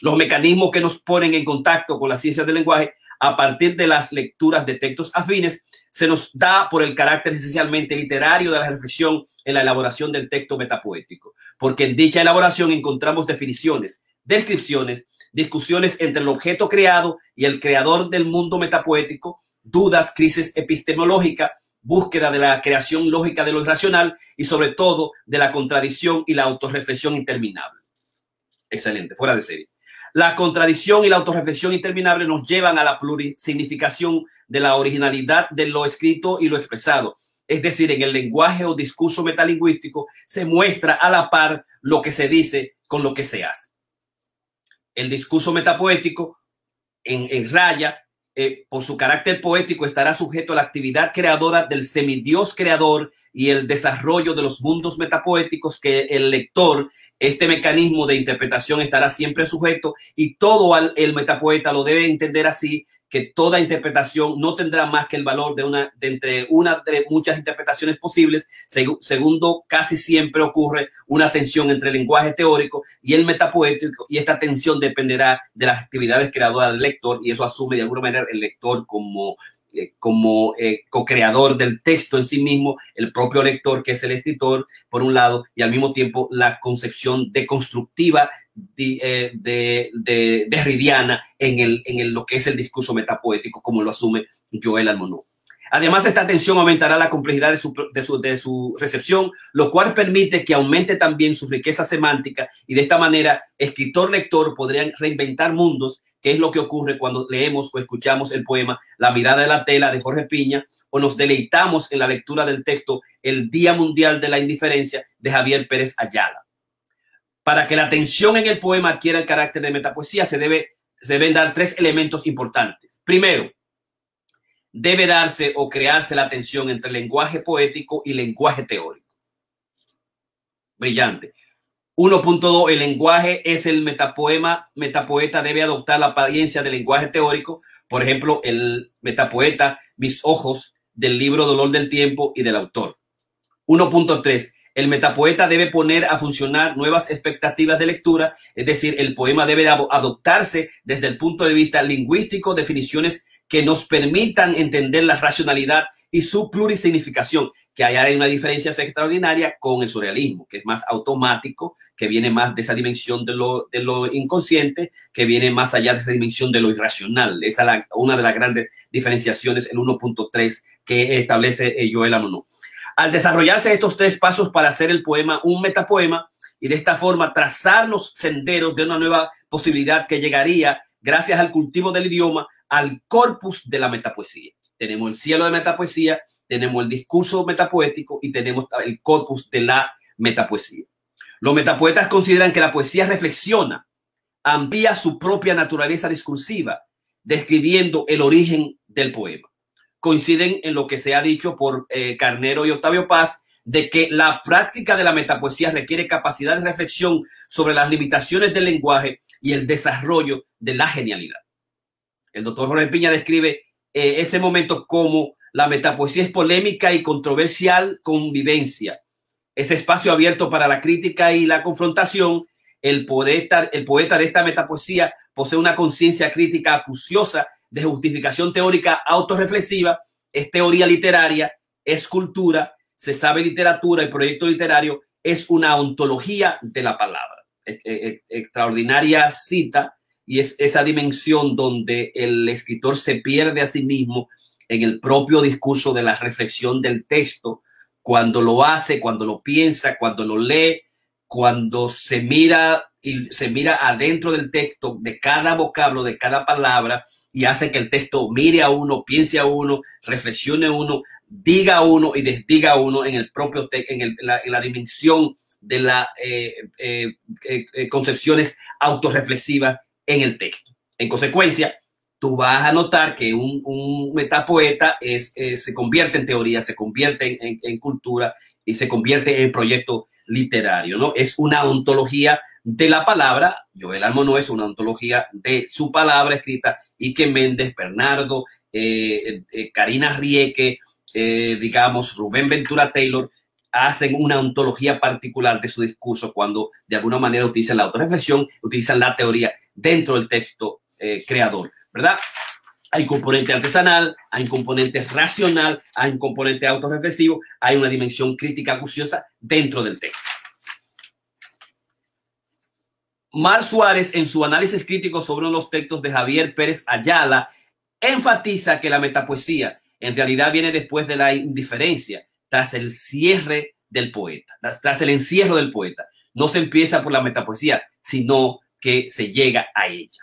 Los mecanismos que nos ponen en contacto con las ciencias del lenguaje a partir de las lecturas de textos afines se nos da por el carácter esencialmente literario de la reflexión en la elaboración del texto metapoético, porque en dicha elaboración encontramos definiciones, descripciones, discusiones entre el objeto creado y el creador del mundo metapoético, dudas, crisis epistemológica, búsqueda de la creación lógica de lo irracional y sobre todo de la contradicción y la autorreflexión interminable. Excelente, fuera de serie. La contradicción y la autorreflexión interminable nos llevan a la plurisignificación de la originalidad de lo escrito y lo expresado. Es decir, en el lenguaje o discurso metalingüístico se muestra a la par lo que se dice con lo que se hace. El discurso metapoético en, en raya eh, por su carácter poético, estará sujeto a la actividad creadora del semidios creador y el desarrollo de los mundos metapoéticos que el lector, este mecanismo de interpretación estará siempre sujeto y todo el metapoeta lo debe entender así que toda interpretación no tendrá más que el valor de una de entre una de muchas interpretaciones posibles. segundo, casi siempre ocurre una tensión entre el lenguaje teórico y el metapoético y esta tensión dependerá de las actividades creadoras del lector y eso asume de alguna manera el lector como eh, como eh, co-creador del texto en sí mismo, el propio lector que es el escritor, por un lado, y al mismo tiempo la concepción deconstructiva de, de, de, de en, el, en lo que es el discurso metapoético, como lo asume Joel Almonó. Además, esta atención aumentará la complejidad de su, de, su, de su, recepción, lo cual permite que aumente también su riqueza semántica y de esta manera, escritor-lector podrían reinventar mundos, es lo que ocurre cuando leemos o escuchamos el poema La mirada de la tela de Jorge Piña o nos deleitamos en la lectura del texto El Día Mundial de la Indiferencia de Javier Pérez Ayala. Para que la atención en el poema adquiera el carácter de metapoesía, se, debe, se deben dar tres elementos importantes. Primero, debe darse o crearse la tensión entre lenguaje poético y lenguaje teórico. Brillante. 1.2. El lenguaje es el metapoema. Metapoeta debe adoptar la apariencia del lenguaje teórico. Por ejemplo, el metapoeta, mis ojos, del libro Dolor del Tiempo y del autor. 1.3. El metapoeta debe poner a funcionar nuevas expectativas de lectura, es decir, el poema debe adoptarse desde el punto de vista lingüístico, definiciones que nos permitan entender la racionalidad y su plurisignificación, que hay una diferencia extraordinaria con el surrealismo, que es más automático, que viene más de esa dimensión de lo, de lo inconsciente, que viene más allá de esa dimensión de lo irracional. Esa es una de las grandes diferenciaciones, el 1.3 que establece eh, Joel Amonó. Al desarrollarse estos tres pasos para hacer el poema un metapoema y de esta forma trazar los senderos de una nueva posibilidad que llegaría, gracias al cultivo del idioma, al corpus de la metapoesía. Tenemos el cielo de metapoesía, tenemos el discurso metapoético y tenemos el corpus de la metapoesía. Los metapoetas consideran que la poesía reflexiona, amplía su propia naturaleza discursiva, describiendo el origen del poema coinciden en lo que se ha dicho por eh, Carnero y Octavio Paz, de que la práctica de la metapoesía requiere capacidad de reflexión sobre las limitaciones del lenguaje y el desarrollo de la genialidad. El doctor Jorge Piña describe eh, ese momento como la metapoesía es polémica y controversial convivencia. Ese espacio abierto para la crítica y la confrontación. El poeta, el poeta de esta metapoesía posee una conciencia crítica acuciosa de justificación teórica autorreflexiva, es teoría literaria, es cultura, se sabe literatura, el proyecto literario es una ontología de la palabra. extraordinaria cita y es esa dimensión donde el escritor se pierde a sí mismo en el propio discurso de la reflexión del texto, cuando lo hace, cuando lo piensa, cuando lo lee, cuando se mira y se mira adentro del texto de cada vocablo, de cada palabra, y hace que el texto mire a uno, piense a uno, reflexione a uno, diga a uno y desdiga a uno en el propio en, la, dimensión de las eh, eh, eh, concepciones autorreflexivas en el texto. En consecuencia, tú vas a notar que un, metapoeta es, se convierte en teoría, se convierte en, cultura y se convierte en proyecto literario, ¿no? Es una ontología de la palabra. Joel Almo no es una ontología de su palabra escrita Ike Méndez, Bernardo, eh, eh, Karina Rieke, eh, digamos, Rubén Ventura Taylor, hacen una ontología particular de su discurso cuando de alguna manera utilizan la autorreflexión, utilizan la teoría dentro del texto creador, ¿verdad? Hay componente artesanal, hay componente racional, hay un componente autorreflexivo, hay una dimensión crítica acuciosa dentro del texto. Mar Suárez, en su análisis crítico sobre los textos de Javier Pérez Ayala, enfatiza que la metapoesía en realidad viene después de la indiferencia, tras el cierre del poeta, tras el encierro del poeta. No se empieza por la metapoesía, sino que se llega a ella.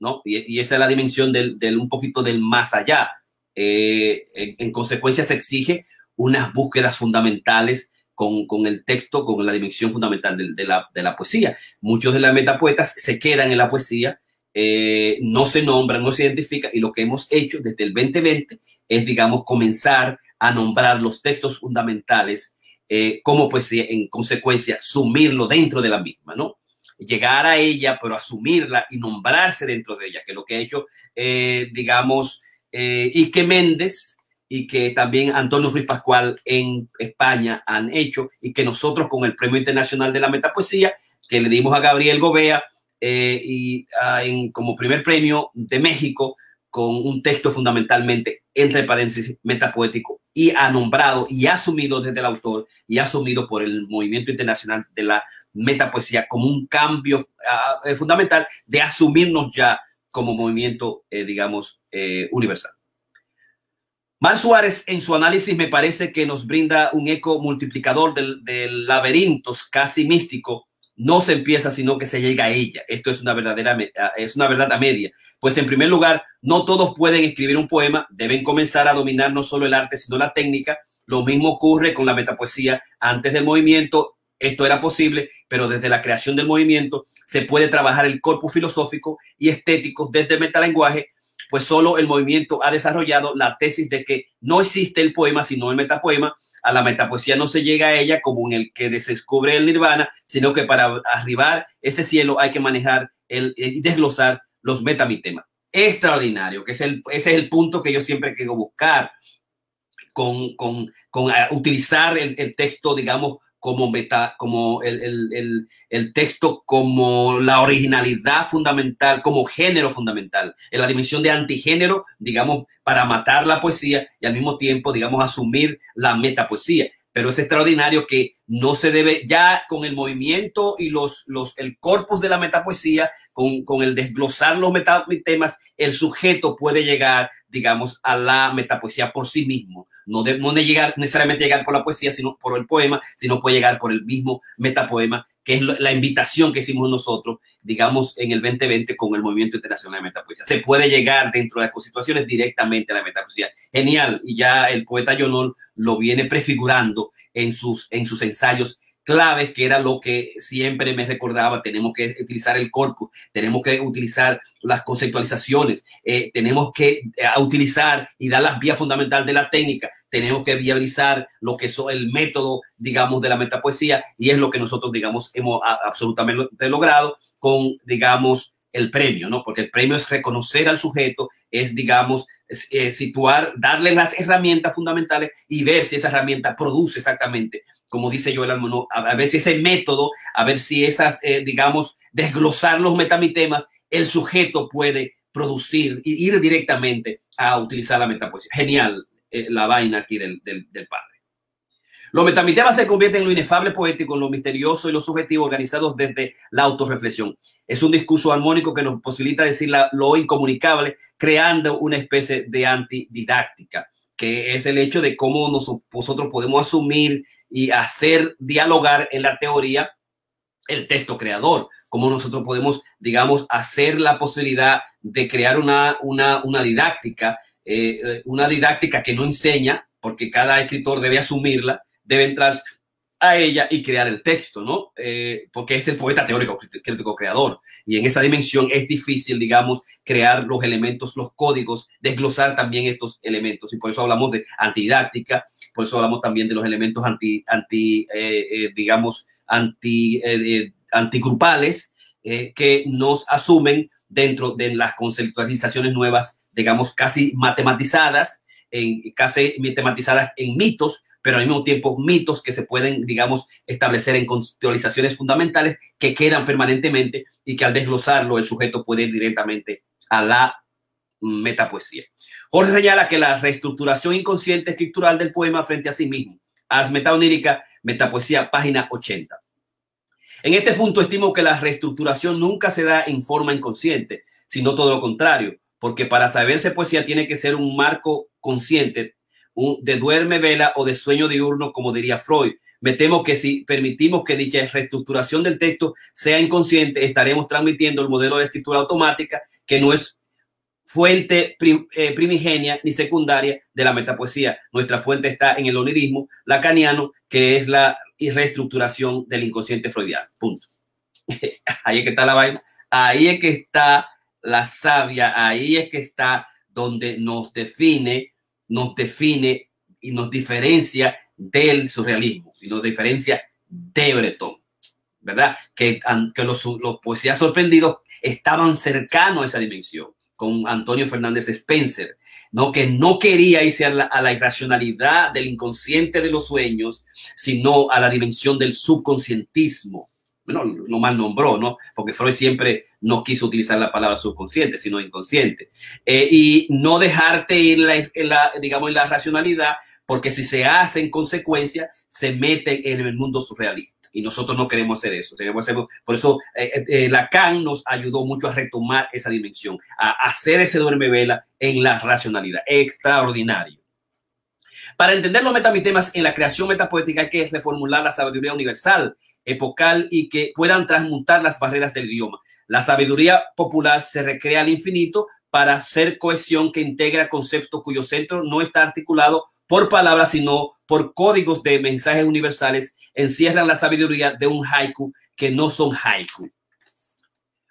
¿no? Y, esa es la dimensión del, un poquito del más allá. Eh, en, consecuencia, se exige unas búsquedas fundamentales con, el texto, con la dimensión fundamental de, la, de, la, poesía. Muchos de las metapoetas se quedan en la poesía eh, no se nombra, no se identifica y lo que hemos hecho desde el 2020 es, digamos, comenzar a nombrar los textos fundamentales eh, como poesía, en consecuencia, sumirlo dentro de la misma, ¿no? Llegar a ella, pero asumirla y nombrarse dentro de ella, que lo que ha hecho, eh, digamos, y que Méndez y que también Antonio Ruiz Pascual en España han hecho y que nosotros con el Premio Internacional de la Metapoesía que le dimos a Gabriel Gobea, eh, y ah, como primer premio de México con un texto fundamentalmente, entre paréntesis, metapoético y ha nombrado y asumido desde el autor y asumido por el movimiento internacional de la metapoesía como un cambio ah, eh, fundamental de asumirnos ya como movimiento, eh, digamos, universal. Mal Suárez, en su análisis, me parece que nos brinda un eco multiplicador del, del laberintos casi místico no se empieza, sino que se llega a ella. Esto es una verdadera, ah, es una verdad a media. Pues en primer lugar, no todos pueden escribir un poema, deben comenzar a dominar no solo el arte, sino la técnica. Lo mismo ocurre con la metapoesía. Antes del movimiento, esto era posible, pero desde la creación del movimiento se puede trabajar el corpus filosófico y estético desde el metalenguaje, pues solo el movimiento ha desarrollado la tesis de que no existe el poema, sino el metapoema, a la metapoesía no se llega a ella como en el que descubre el nirvana, sino que para arribar ese cielo hay que manejar el, y desglosar los metamitemas. Extraordinario, que es el, ese es el punto que yo siempre quiero buscar con, con, con uh, utilizar el, el, texto, digamos, como meta, como el, el, el, texto, como la originalidad fundamental, como género fundamental, en la dimensión de antigénero, digamos, para matar la poesía y al mismo tiempo, digamos, asumir la metapoesía. Pero es extraordinario que no se debe, ya con el movimiento y los, los, el corpus de la metapoesía, con, con el desglosar los metatemas, el sujeto puede llegar, digamos, a la metapoesía por sí mismo no de, no de llegar necesariamente llegar por la poesía, sino por el poema, sino puede llegar por el mismo metapoema, que es la invitación que hicimos nosotros, digamos, en el 2020 con el Movimiento Internacional de Metapoesía. Se puede llegar dentro de las constituciones directamente a la metapoesía. Genial. Y ya el poeta Jonol lo viene prefigurando en sus, en sus ensayos claves, que era lo que siempre me recordaba, tenemos que utilizar el corpus, tenemos que utilizar las conceptualizaciones, eh, tenemos que eh, utilizar y dar las vías fundamentales de la técnica, tenemos que viabilizar lo que es el método, digamos, de la metapoesía, y es lo que nosotros, digamos, hemos absolutamente logrado con, digamos, el premio, ¿no? Porque el premio es reconocer al sujeto, es, digamos, eh, situar, darle las herramientas fundamentales y ver si esa herramienta produce exactamente como dice Joel Almono, a, ver si ese método, a ver si esas, eh, digamos, desglosar los metamitemas, el sujeto puede producir y ir directamente a utilizar la metapoesía. Genial eh, la vaina aquí del, del, padre. Los metamitemas se convierten en lo inefable poético, en lo misterioso y lo subjetivo organizados desde la autorreflexión. Es un discurso armónico que nos posibilita decir lo incomunicable, creando una especie de antididáctica, que es el hecho de cómo nosotros podemos asumir y hacer dialogar en la teoría el texto creador, cómo nosotros podemos, digamos, hacer la posibilidad de crear una, una, una didáctica, eh, eh, una didáctica que no enseña, porque cada escritor debe asumirla, debe entrar a ella y crear el texto, ¿no? Eh, porque es el poeta teórico, crítico, creador. Y en esa dimensión es difícil, digamos, crear los elementos, los códigos, desglosar también estos elementos. Y por eso hablamos de antididáctica, por eso hablamos también de los elementos anti, eh, eh, digamos, anti, antigrupales que nos asumen dentro de las conceptualizaciones nuevas, digamos, casi matematizadas, en, casi matematizadas en mitos, pero al mismo tiempo mitos que se pueden, digamos, establecer en conceptualizaciones fundamentales que quedan permanentemente y que al desglosarlo el sujeto puede ir directamente a la metapoesía. Jorge señala que la reestructuración inconsciente escritural del poema frente a sí mismo, Ars Metaonírica, Metapoesía, página 80. En este punto estimo que la reestructuración nunca se da en forma inconsciente, sino todo lo contrario, porque para saberse poesía tiene que ser un marco consciente de duerme vela o de sueño diurno, como diría Freud. Me temo que si permitimos que dicha reestructuración del texto sea inconsciente, estaremos transmitiendo el modelo de escritura automática que no es fuente eh, primigenia ni secundaria de la metapoesía. Nuestra fuente está en el onirismo lacaniano, que es la reestructuración del inconsciente freudiano. Punto. Ahí es que está la vaina. Ahí es que está la sabia. Ahí es que está donde nos define, nos define y nos diferencia del surrealismo y nos diferencia de Breton. ¿Verdad? Que, que los, los poesías sorprendidos estaban cercanos a esa dimensión con Antonio Fernández Spencer, ¿no? que no quería irse a la, irracionalidad del inconsciente de los sueños, sino a la dimensión del subconscientismo. Bueno, lo mal nombró, ¿no? Porque Freud siempre no quiso utilizar la palabra subconsciente, sino inconsciente. Eh, y no dejarte ir la, digamos, en la racionalidad, porque si se hace en consecuencia, se meten en el mundo surrealista y nosotros no queremos hacer eso. por eso eh, eh, Lacan nos ayudó mucho a retomar esa dimensión, a hacer ese duerme vela en la racionalidad. Extraordinario. Para entender los metamitemas en la creación metapoética hay que reformular la sabiduría universal, epocal y que puedan transmutar las barreras del idioma. La sabiduría popular se recrea al infinito para ser cohesión que integra conceptos cuyo centro no está articulado por palabras, sino por códigos de mensajes universales, encierran la sabiduría de un haiku que no son haiku.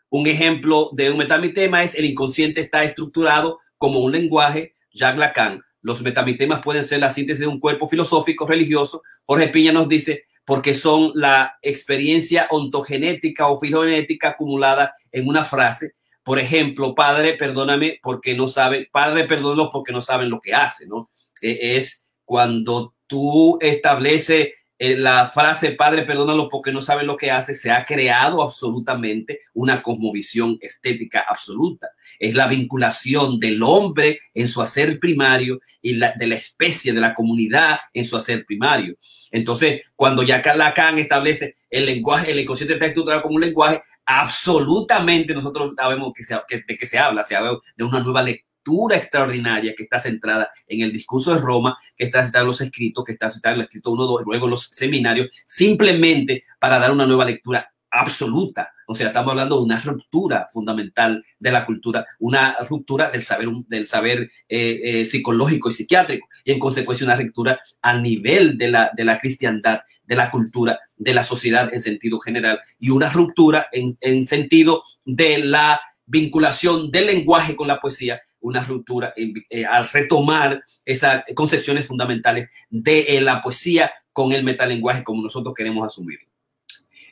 Un ejemplo de un metamitema es el inconsciente está estructurado como un lenguaje, Jacques Lacan. Los metamitemas pueden ser la síntesis de un cuerpo filosófico religioso. Jorge Piña nos dice, porque son la experiencia ontogenética o filogenética acumulada en una frase. Por ejemplo, padre, perdóname porque no sabe, padre, perdónalos porque no saben lo que hace, ¿no? E, es cuando tú estableces eh, la frase Padre, perdónalo porque no sabe lo que hace, se ha creado absolutamente una cosmovisión estética absoluta. Es la vinculación del hombre en su hacer primario y de la especie, de la comunidad en su hacer primario. Entonces, cuando ya Lacan establece el lenguaje, el inconsciente está estructurado como un lenguaje, absolutamente nosotros sabemos que se, de qué se habla, se habla de una nueva lectura extraordinaria que está centrada en el discurso de Roma, que está centrada en los escritos, que está centrada en el escrito 1, 2, luego los seminarios, simplemente para dar una nueva lectura absoluta. O sea, estamos hablando de una ruptura fundamental de la cultura, una ruptura del saber, del saber eh, eh, psicológico y psiquiátrico, y en consecuencia una ruptura a nivel de la, de la cristiandad, de la cultura, de la sociedad en sentido general, y una ruptura en, en sentido de la vinculación del lenguaje con la poesía una ruptura eh, al retomar esas concepciones fundamentales de eh, la poesía con el metalenguaje como nosotros queremos asumirlo.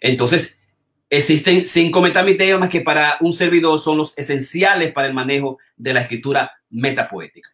Entonces, existen cinco metamitemas que para un servidor son los esenciales para el manejo de la escritura metapoética.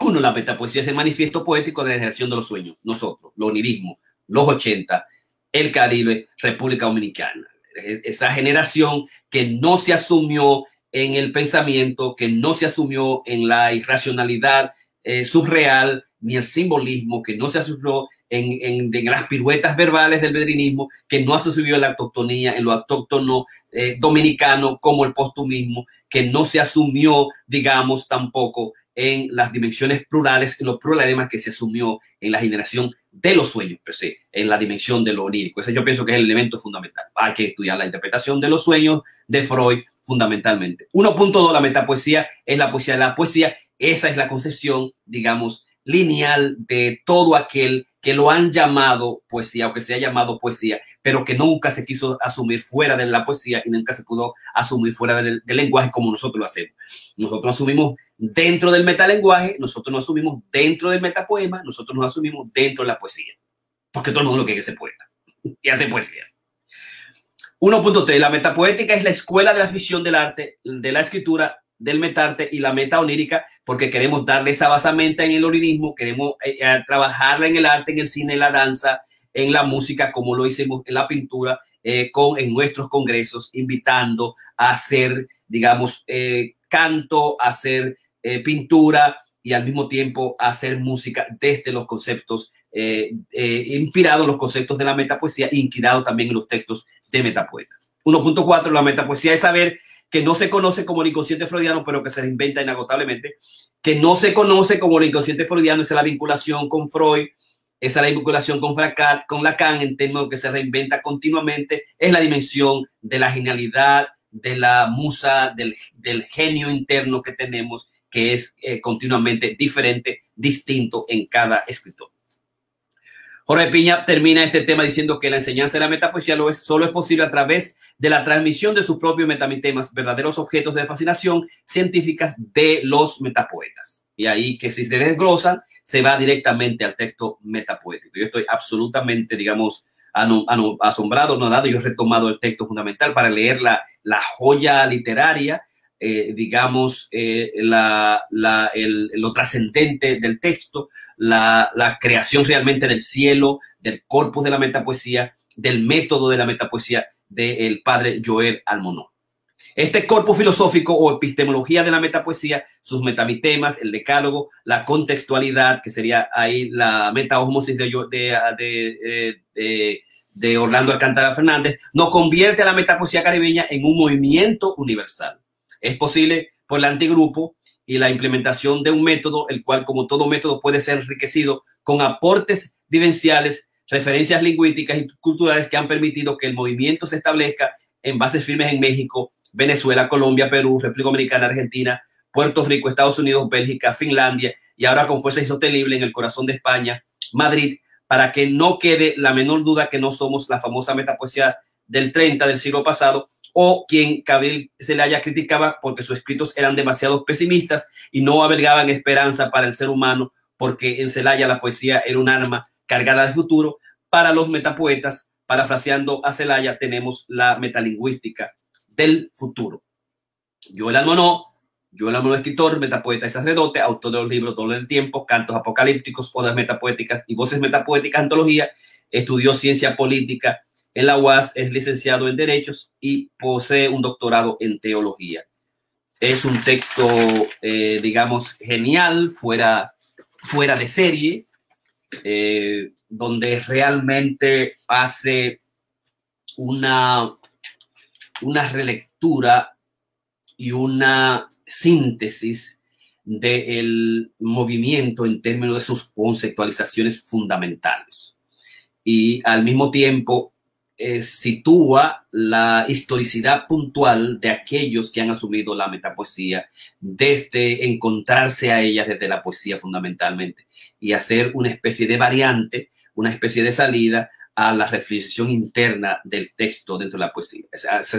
Uno, la metapoesía es el manifiesto poético de la generación de los sueños, nosotros, los onirismo, los 80, el Caribe, República Dominicana. Esa generación que no se asumió en el pensamiento, que no se asumió en la irracionalidad eh, subreal ni el simbolismo, que no se asumió en, las piruetas verbales del bedrinismo, que no asumió en la autoctonía, en lo autóctono eh, dominicano como el postumismo, que no se asumió, digamos, tampoco en las dimensiones plurales, en los problemas que se asumió en la generación de los sueños, per se, en la dimensión de lo onírico. Ese yo pienso que es el elemento fundamental. Hay que estudiar la interpretación de los sueños de Freud fundamentalmente. 1.2, la metapoesía es la poesía de la poesía. Esa es la concepción, digamos, lineal de todo aquel que lo han llamado poesía o que se ha llamado poesía, pero que nunca se quiso asumir fuera de la poesía y nunca se pudo asumir fuera del, lenguaje como nosotros lo hacemos. Nosotros asumimos dentro del metalenguaje, nosotros nos asumimos dentro del metapoema, nosotros nos asumimos dentro de la poesía, porque todo el mundo lo que es poeta y hace poesía. 1.3. La metapoética es la escuela de la afición del arte, de la escritura, del metarte y la meta onírica, porque queremos darle esa basamenta en el onirismo, queremos eh, eh, trabajarla en el arte, en el cine, en la danza, en la música, como lo hicimos en la pintura, eh, con, en nuestros congresos, invitando a hacer, digamos, canto, a hacer pintura, y al mismo tiempo hacer música desde los conceptos, eh, eh, inspirados los conceptos de la metapoesía, inspirado también en los textos de metapoeta. 1.4, la metapoesía es saber que no se conoce como el inconsciente freudiano, pero que se reinventa inagotablemente, que no se conoce como el inconsciente freudiano, esa es la vinculación con Freud, esa es la vinculación con, con Lacan en términos que se reinventa continuamente, es la dimensión de la genialidad, de la musa, del, del genio interno que tenemos, que es eh, continuamente diferente, distinto en cada escritor. Jorge Piña termina este tema diciendo que la enseñanza de la metapoesía lo es, solo es posible a través de la transmisión de sus propios metamitemas, verdaderos objetos de fascinación científicas de los metapoetas. Y ahí que si se desglosan, se va directamente al texto metapoético. Yo estoy absolutamente, digamos, asombrado, no dado, yo he retomado el texto fundamental para leer la, la joya literaria, eh, digamos, eh, la, la, el, lo trascendente del texto, la, la, creación realmente del cielo, del corpus de la metapoesía, del método de la metapoesía del padre Joel Almonó. Este corpus filosófico o epistemología de la metapoesía, sus metamitemas, el decálogo, la contextualidad, que sería ahí la metaosmosis de, de, de, de, de Orlando Alcántara Fernández, nos convierte a la metapoesía caribeña en un movimiento universal. Es posible por el antigrupo y la implementación de un método, el cual, como todo método, puede ser enriquecido con aportes vivenciales, referencias lingüísticas y culturales que han permitido que el movimiento se establezca en bases firmes en México, Venezuela, Colombia, Perú, República Dominicana, Argentina, Puerto Rico, Estados Unidos, Bélgica, Finlandia y ahora con fuerza insostenible en el corazón de España, Madrid, para que no quede la menor duda que no somos la famosa metapoesía del 30 del siglo pasado o quien Gabriel haya criticaba porque sus escritos eran demasiado pesimistas y no avelgaban esperanza para el ser humano porque en Celaya la poesía era un arma cargada de futuro. Para los metapoetas, parafraseando a Celaya, tenemos la metalingüística del futuro. Joel Almonó, Joel Almonó, escritor, metapoeta y sacerdote, autor de los libros Dolor del Tiempo, Cantos Apocalípticos, Odas Metapoéticas y Voces Metapoéticas, Antología, estudió ciencia política en la UAS, es licenciado en Derechos y posee un doctorado en Teología. Es un texto, eh, digamos, genial, fuera, fuera de serie, eh, donde realmente hace una una relectura y una síntesis del movimiento en términos de sus conceptualizaciones fundamentales. Y al mismo tiempo eh, sitúa la historicidad puntual de aquellos que han asumido la metapoesía desde encontrarse a ella desde la poesía fundamentalmente y hacer una especie de variante, una especie de salida a la reflexión interna del texto dentro de la poesía,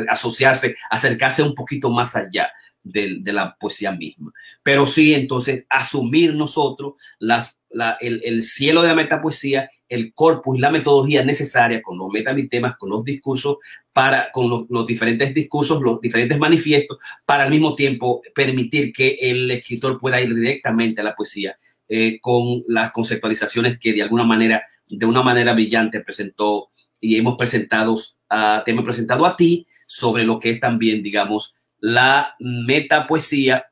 asociarse, acercarse un poquito más allá de, la poesía misma. Pero sí, entonces, asumir nosotros las, el, cielo de la metapoesía, el corpus y la metodología necesaria con los metamitemas, con los discursos, para, con los, diferentes discursos, los diferentes manifiestos, para al mismo tiempo permitir que el escritor pueda ir directamente a la poesía eh, con las conceptualizaciones que de alguna manera de una manera brillante presentó y hemos presentado, te hemos presentado a ti sobre lo que es también, digamos, la metapoesía,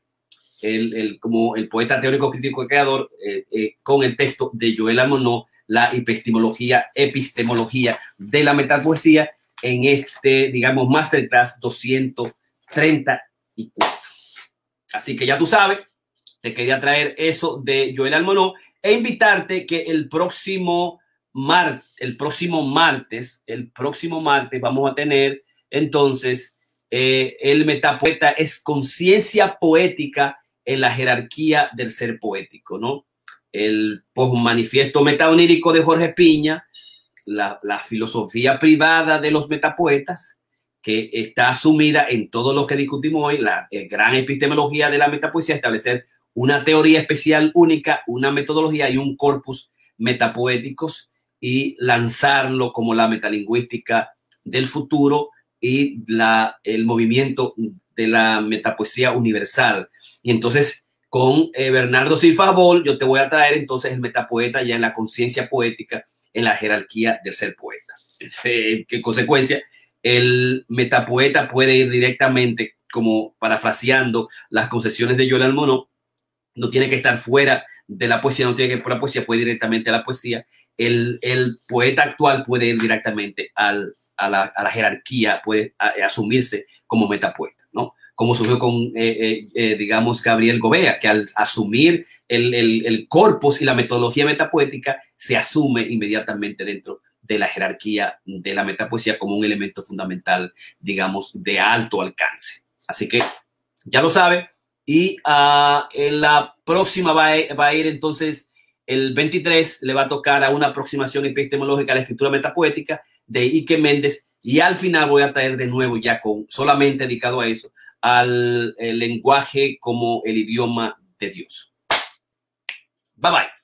el, como el poeta teórico crítico creador, eh, eh, con el texto de Joel Almonó, la epistemología, epistemología de la metapoesía, en este, digamos, Masterclass 234. Así que ya tú sabes, te quería traer eso de Joel Almonó e invitarte que el próximo mar, el próximo martes, el próximo martes vamos a tener entonces eh, el metapoeta es conciencia poética en la jerarquía del ser poético, ¿no? El manifiesto metaonírico de Jorge Piña, la, filosofía privada de los metapoetas, que está asumida en todo lo que discutimos hoy, la gran epistemología de la metapoesía, establecer una teoría especial única, una metodología y un corpus metapoéticos y lanzarlo como la metalingüística del futuro y la, el movimiento de la metapoesía universal. Y entonces, con eh, Bernardo Silva Bol, yo te voy a traer entonces el metapoeta ya en la conciencia poética, en la jerarquía del ser poeta. Eh, ¿Qué consecuencia? El metapoeta puede ir directamente, como parafraseando las concesiones de Yoel Almonó, no tiene que estar fuera de la poesía, no tiene que ir por la poesía, puede ir directamente a la poesía. El, el poeta actual puede ir directamente al, a, la, a, la, jerarquía, puede asumirse como metapoeta, ¿no? Como surgió con, eh, eh, eh, digamos, Gabriel Gobea, que al asumir el, el, el, corpus y la metodología metapoética, se asume inmediatamente dentro de la jerarquía de la metapoesía como un elemento fundamental, digamos, de alto alcance. Así que ya lo sabe. Y uh, en la próxima va a, va a, ir entonces el 23, le va a tocar a una aproximación epistemológica a la escritura metapoética de Ike Méndez. Y al final voy a traer de nuevo, ya con solamente dedicado a eso, al lenguaje como el idioma de Dios. Bye bye.